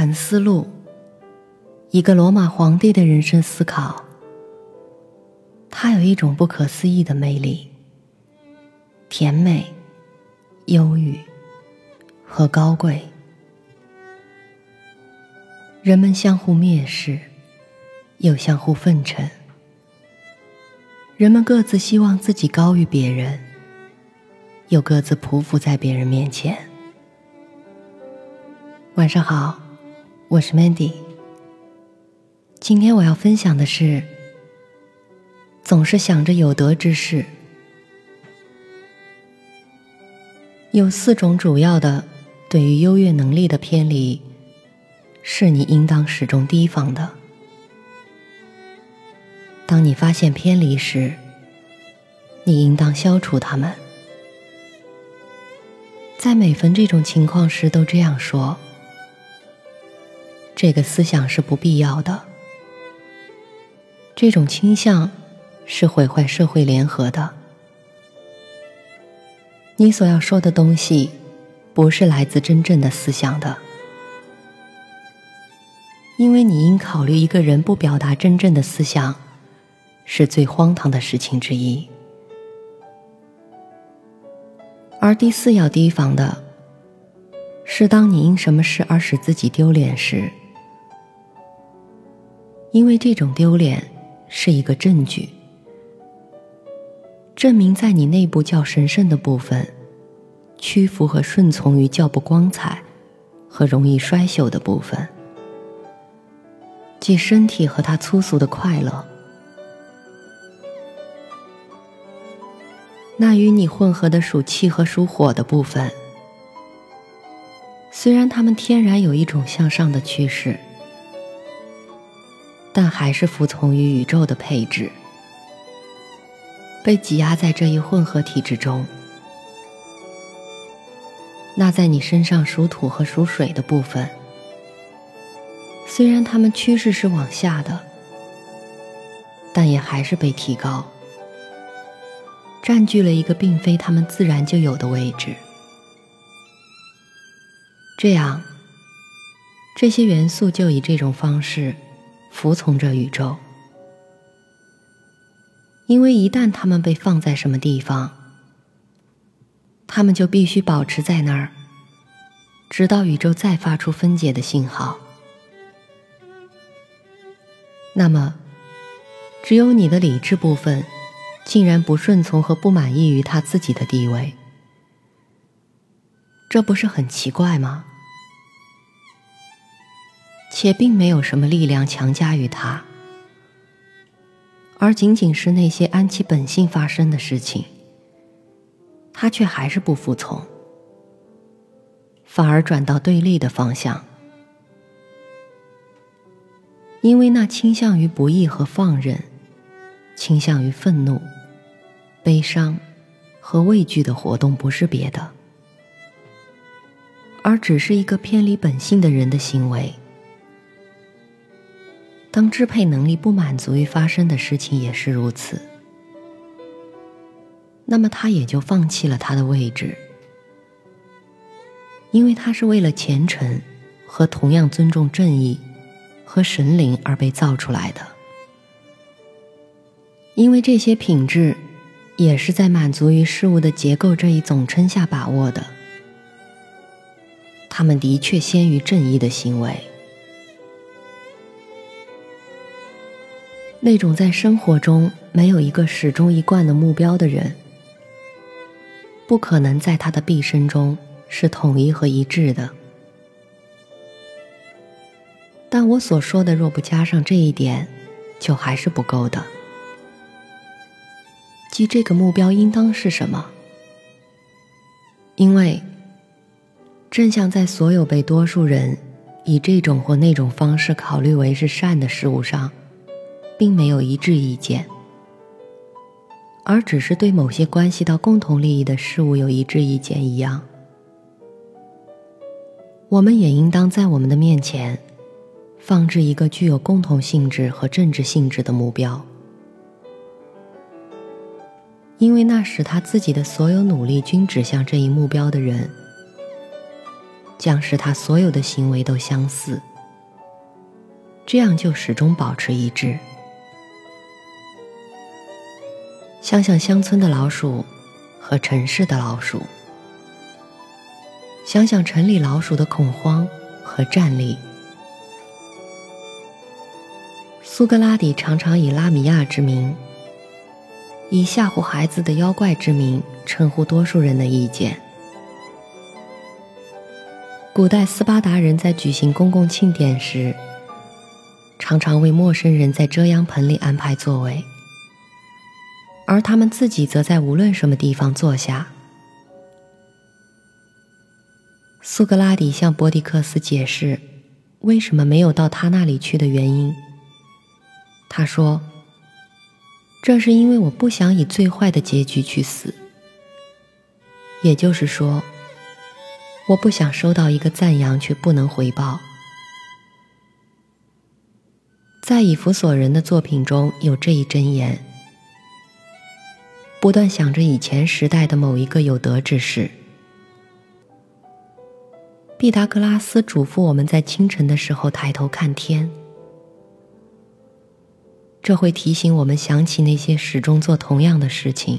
沉思录》，一个罗马皇帝的人生思考。他有一种不可思议的魅力，甜美、忧郁和高贵。人们相互蔑视，又相互奉承。人们各自希望自己高于别人，又各自匍匐在别人面前。晚上好，我是 Mandy。今天我要分享的是，总是想着有德之士，有四种主要的对于优越能力的偏离。是你应当始终提防的。当你发现偏离时，你应当消除它们。在每逢这种情况时，都这样说：这个思想是不必要的，这种倾向是毁坏社会联合的。你所要说的东西，不是来自真正的思想的。因为你应考虑一个人不表达真正的思想，是最荒唐的事情之一。而第四要提防的，是当你因什么事而使自己丢脸时，因为这种丢脸是一个证据，证明在你内部较神圣的部分，屈服和顺从于较不光彩和容易衰朽的部分。即身体和他粗俗的快乐，那与你混合的属气和属火的部分，虽然他们天然有一种向上的趋势，但还是服从于宇宙的配置，被挤压在这一混合体之中。那在你身上属土和属水的部分。虽然他们趋势是往下的，但也还是被提高，占据了一个并非他们自然就有的位置。这样，这些元素就以这种方式服从着宇宙，因为一旦它们被放在什么地方，它们就必须保持在那儿，直到宇宙再发出分解的信号。那么，只有你的理智部分，竟然不顺从和不满意于他自己的地位，这不是很奇怪吗？且并没有什么力量强加于他，而仅仅是那些按其本性发生的事情，他却还是不服从，反而转到对立的方向。因为那倾向于不义和放任，倾向于愤怒、悲伤和畏惧的活动，不是别的，而只是一个偏离本性的人的行为。当支配能力不满足于发生的事情也是如此，那么他也就放弃了他的位置，因为他是为了虔诚和同样尊重正义。和神灵而被造出来的，因为这些品质也是在满足于事物的结构这一总称下把握的。他们的确先于正义的行为。那种在生活中没有一个始终一贯的目标的人，不可能在他的毕生中是统一和一致的。但我所说的，若不加上这一点，就还是不够的。即这个目标应当是什么？因为，正像在所有被多数人以这种或那种方式考虑为是善的事物上，并没有一致意见，而只是对某些关系到共同利益的事物有一致意见一样，我们也应当在我们的面前。放置一个具有共同性质和政治性质的目标，因为那使他自己的所有努力均指向这一目标的人，将使他所有的行为都相似。这样就始终保持一致。想想乡村的老鼠和城市的老鼠，想想城里老鼠的恐慌和战栗。苏格拉底常常以拉米亚之名，以吓唬孩子的妖怪之名称呼多数人的意见。古代斯巴达人在举行公共庆典时，常常为陌生人在遮阳棚里安排座位。而他们自己则在无论什么地方坐下。苏格拉底向波迪克斯解释为什么没有到他那里去的原因。他说：“这是因为我不想以最坏的结局去死。也就是说，我不想收到一个赞扬却不能回报。”在以弗所人的作品中有这一箴言。不断想着以前时代的某一个有德之士。毕达哥拉斯嘱咐我们在清晨的时候抬头看天，这会提醒我们想起那些始终做同样的事情，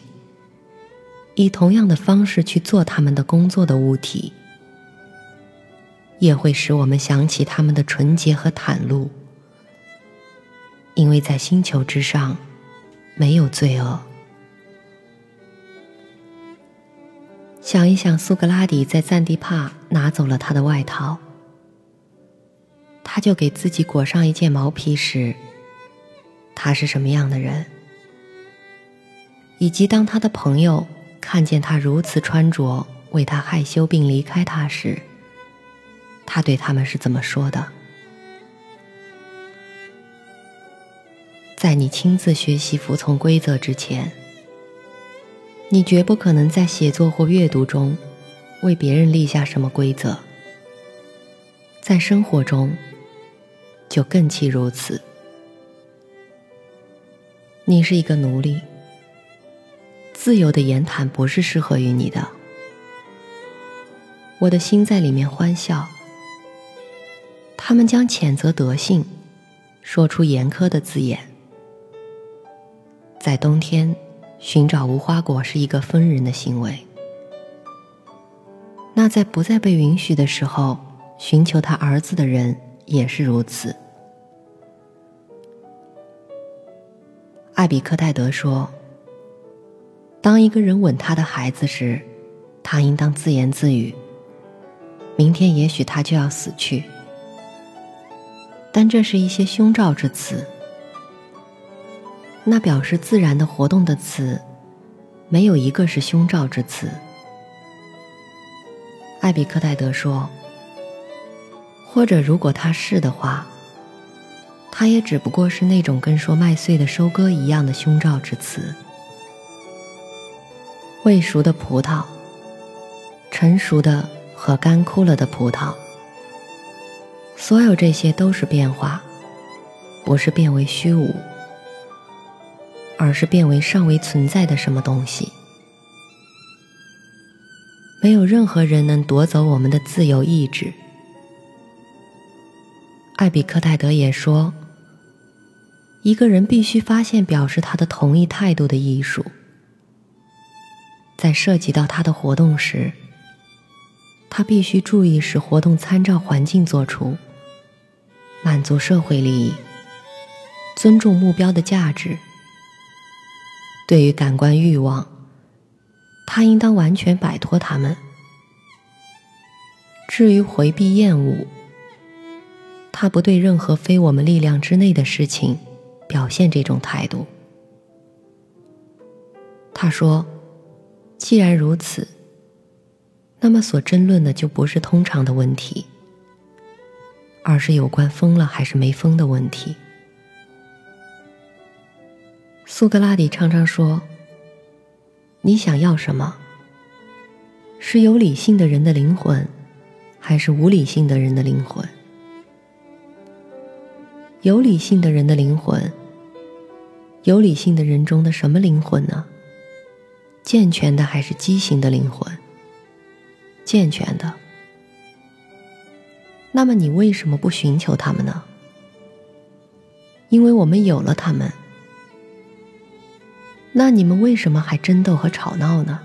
以同样的方式去做他们的工作的物体，也会使我们想起他们的纯洁和袒露，因为在星球之上没有罪恶。想一想，苏格拉底在赞地帕拿走了他的外套，他就给自己裹上一件毛皮时，他是什么样的人？以及当他的朋友看见他如此穿着，为他害羞并离开他时，他对他们是怎么说的？在你亲自学习服从规则之前。你绝不可能在写作或阅读中为别人立下什么规则，在生活中就更其如此。你是一个奴隶，自由的言谈不是适合于你的。我的心在里面欢笑。他们将谴责德性，说出严苛的字眼，在冬天。寻找无花果是一个疯人的行为。那在不再被允许的时候，寻求他儿子的人也是如此。艾比克泰德说：“当一个人吻他的孩子时，他应当自言自语：‘明天也许他就要死去。’但这是一些凶兆之词。”那表示自然的活动的词，没有一个是凶兆之词。艾比克泰德说：“或者如果他是的话，他也只不过是那种跟说麦穗的收割一样的凶兆之词。未熟的葡萄，成熟的和干枯了的葡萄，所有这些都是变化，不是变为虚无。”而是变为尚未存在的什么东西。没有任何人能夺走我们的自由意志。艾比克泰德也说，一个人必须发现表示他的同意态度的艺术。在涉及到他的活动时，他必须注意使活动参照环境做出，满足社会利益，尊重目标的价值。对于感官欲望，他应当完全摆脱他们。至于回避厌恶，他不对任何非我们力量之内的事情表现这种态度。他说：“既然如此，那么所争论的就不是通常的问题，而是有关疯了还是没疯的问题。”苏格拉底常常说：“你想要什么？是有理性的人的灵魂，还是无理性的人的灵魂？有理性的人的灵魂，有理性的人中的什么灵魂呢？健全的还是畸形的灵魂？健全的。那么你为什么不寻求他们呢？因为我们有了他们。那你们为什么还争斗和吵闹呢？